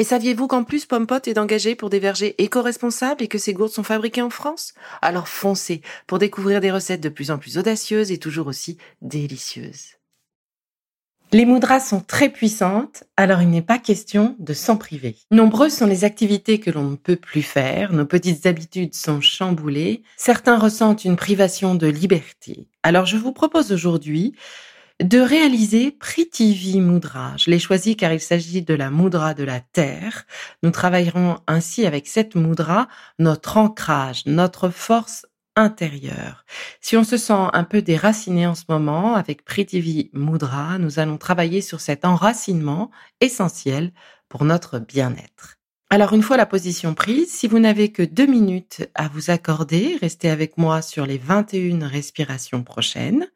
Et saviez-vous qu'en plus Pompot est engagé pour des vergers éco-responsables et que ces gourdes sont fabriquées en France? Alors foncez pour découvrir des recettes de plus en plus audacieuses et toujours aussi délicieuses. Les moudras sont très puissantes, alors il n'est pas question de s'en priver. Nombreuses sont les activités que l'on ne peut plus faire, nos petites habitudes sont chamboulées, certains ressentent une privation de liberté. Alors je vous propose aujourd'hui de réaliser Prithvi Mudra. Je l'ai choisi car il s'agit de la mudra de la terre. Nous travaillerons ainsi avec cette mudra notre ancrage, notre force intérieure. Si on se sent un peu déraciné en ce moment avec Prithvi Mudra, nous allons travailler sur cet enracinement essentiel pour notre bien-être. Alors une fois la position prise, si vous n'avez que deux minutes à vous accorder, restez avec moi sur les 21 respirations prochaines.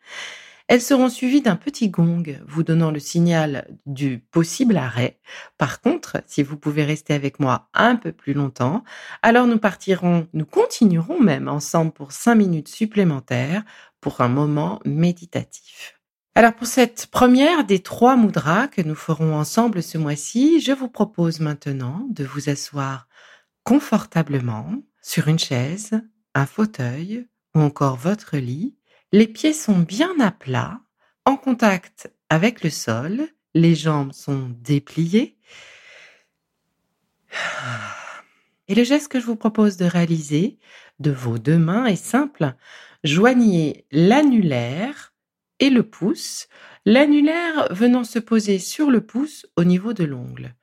Elles seront suivies d'un petit gong vous donnant le signal du possible arrêt. Par contre, si vous pouvez rester avec moi un peu plus longtemps, alors nous partirons, nous continuerons même ensemble pour cinq minutes supplémentaires pour un moment méditatif. Alors pour cette première des trois mudras que nous ferons ensemble ce mois-ci, je vous propose maintenant de vous asseoir confortablement sur une chaise, un fauteuil ou encore votre lit les pieds sont bien à plat, en contact avec le sol, les jambes sont dépliées. Et le geste que je vous propose de réaliser de vos deux mains est simple. Joignez l'annulaire et le pouce, l'annulaire venant se poser sur le pouce au niveau de l'ongle.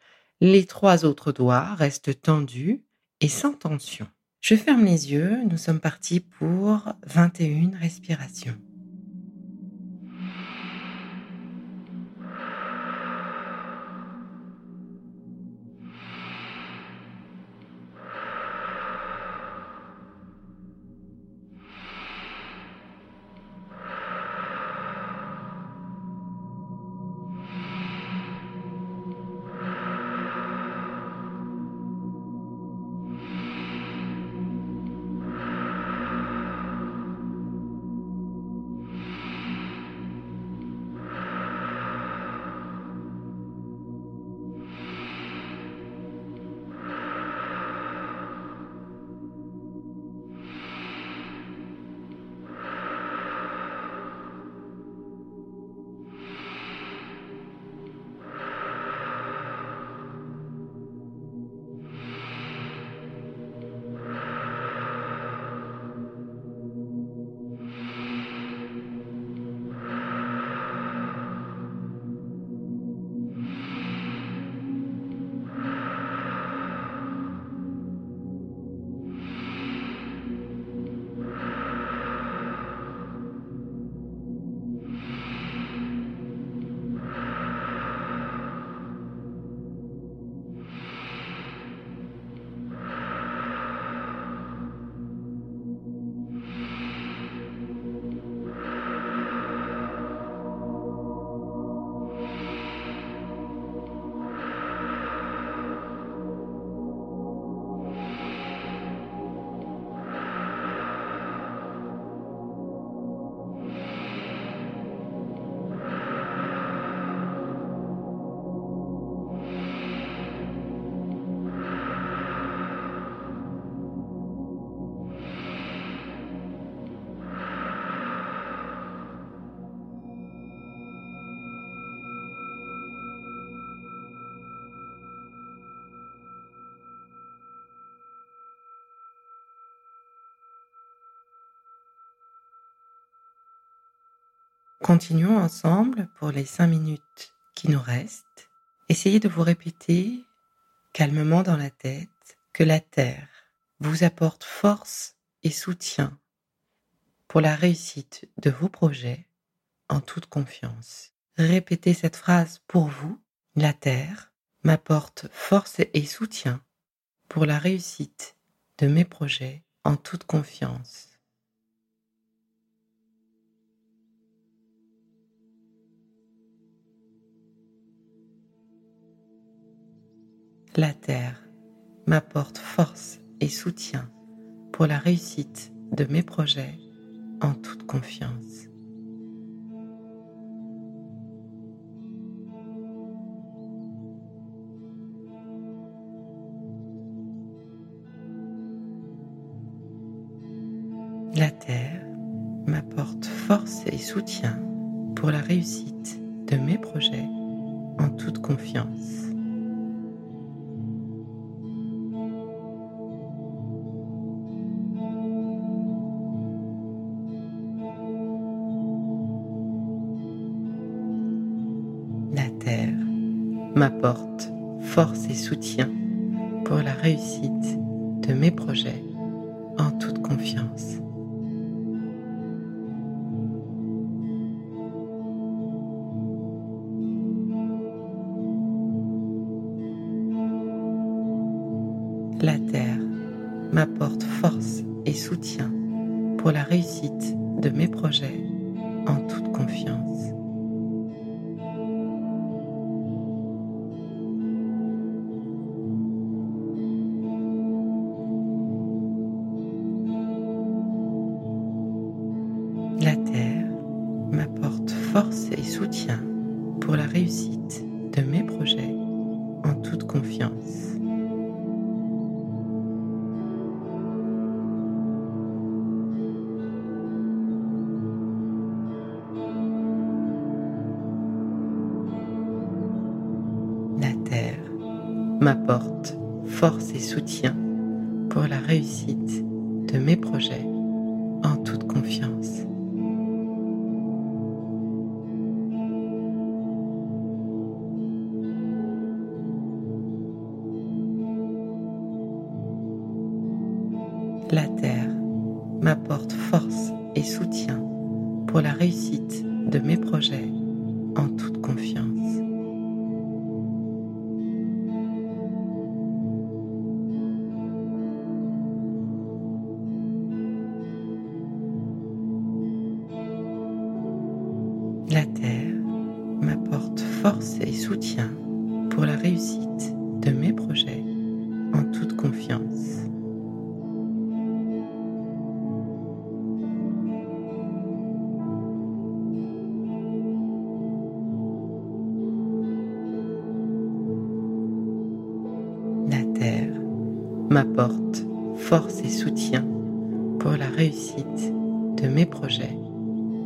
Les trois autres doigts restent tendus et sans tension. Je ferme les yeux, nous sommes partis pour 21 respirations. Continuons ensemble pour les cinq minutes qui nous restent. Essayez de vous répéter calmement dans la tête que la Terre vous apporte force et soutien pour la réussite de vos projets en toute confiance. Répétez cette phrase pour vous. La Terre m'apporte force et soutien pour la réussite de mes projets en toute confiance. La Terre m'apporte force et soutien pour la réussite de mes projets en toute confiance. La Terre m'apporte force et soutien pour la réussite de mes projets en toute confiance. M'apporte force et soutien pour la réussite de mes projets en toute confiance. La Terre m'apporte force et soutien pour la réussite de mes projets en toute confiance. Et soutien pour la réussite de mes projets en toute confiance. La Terre m'apporte force et soutien pour la réussite de mes projets La Terre m'apporte force et soutien pour la réussite de mes projets en toute confiance. La Terre m'apporte force et soutien pour la réussite de mes projets force et soutien pour la réussite de mes projets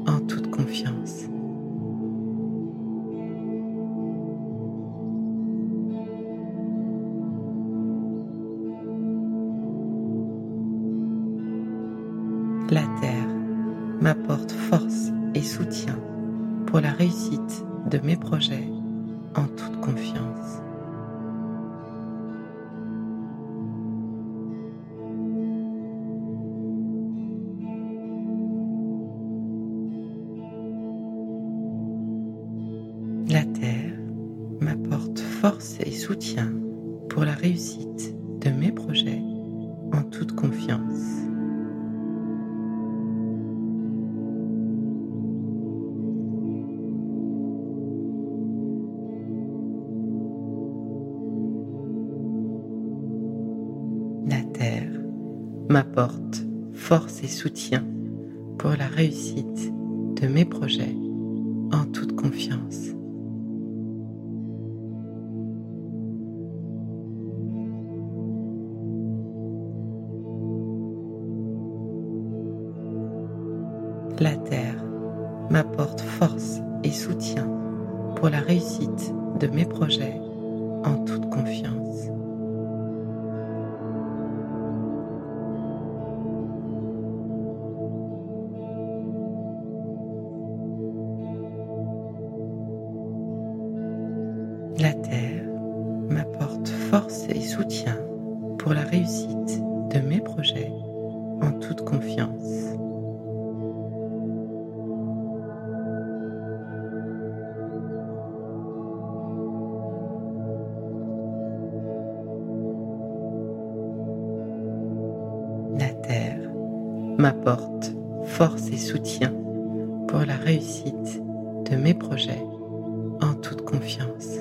en toute confiance. La Terre m'apporte force et soutien pour la réussite de mes projets en toute confiance. Et soutien pour la réussite de mes projets en toute confiance. La Terre m'apporte force et soutien pour la réussite de mes projets en toute confiance. la Terre m'apporte force et soutien pour la réussite de mes projets en toute confiance. La Terre m'apporte force et soutien pour la réussite de mes projets Terre m'apporte force et soutien pour la réussite de mes projets en toute confiance.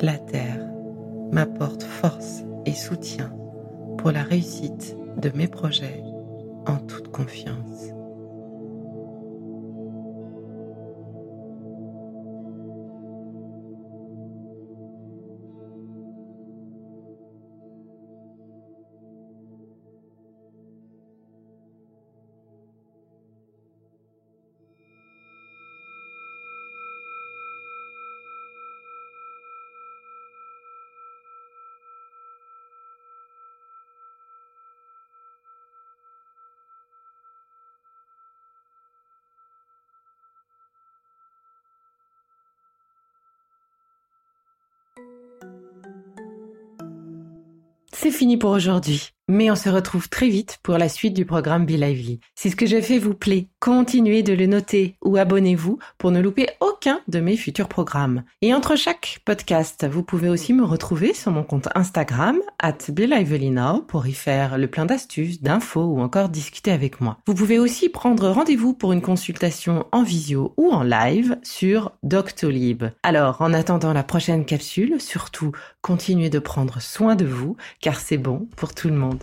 La Terre m'apporte force et soutien pour la réussite de mes projets en toute confiance. C'est fini pour aujourd'hui. Mais on se retrouve très vite pour la suite du programme Be Lively. Si ce que je fais vous plaît, continuez de le noter ou abonnez-vous pour ne louper aucun de mes futurs programmes. Et entre chaque podcast, vous pouvez aussi me retrouver sur mon compte Instagram, at pour y faire le plein d'astuces, d'infos ou encore discuter avec moi. Vous pouvez aussi prendre rendez-vous pour une consultation en visio ou en live sur Doctolib. Alors, en attendant la prochaine capsule, surtout, continuez de prendre soin de vous, car c'est bon pour tout le monde.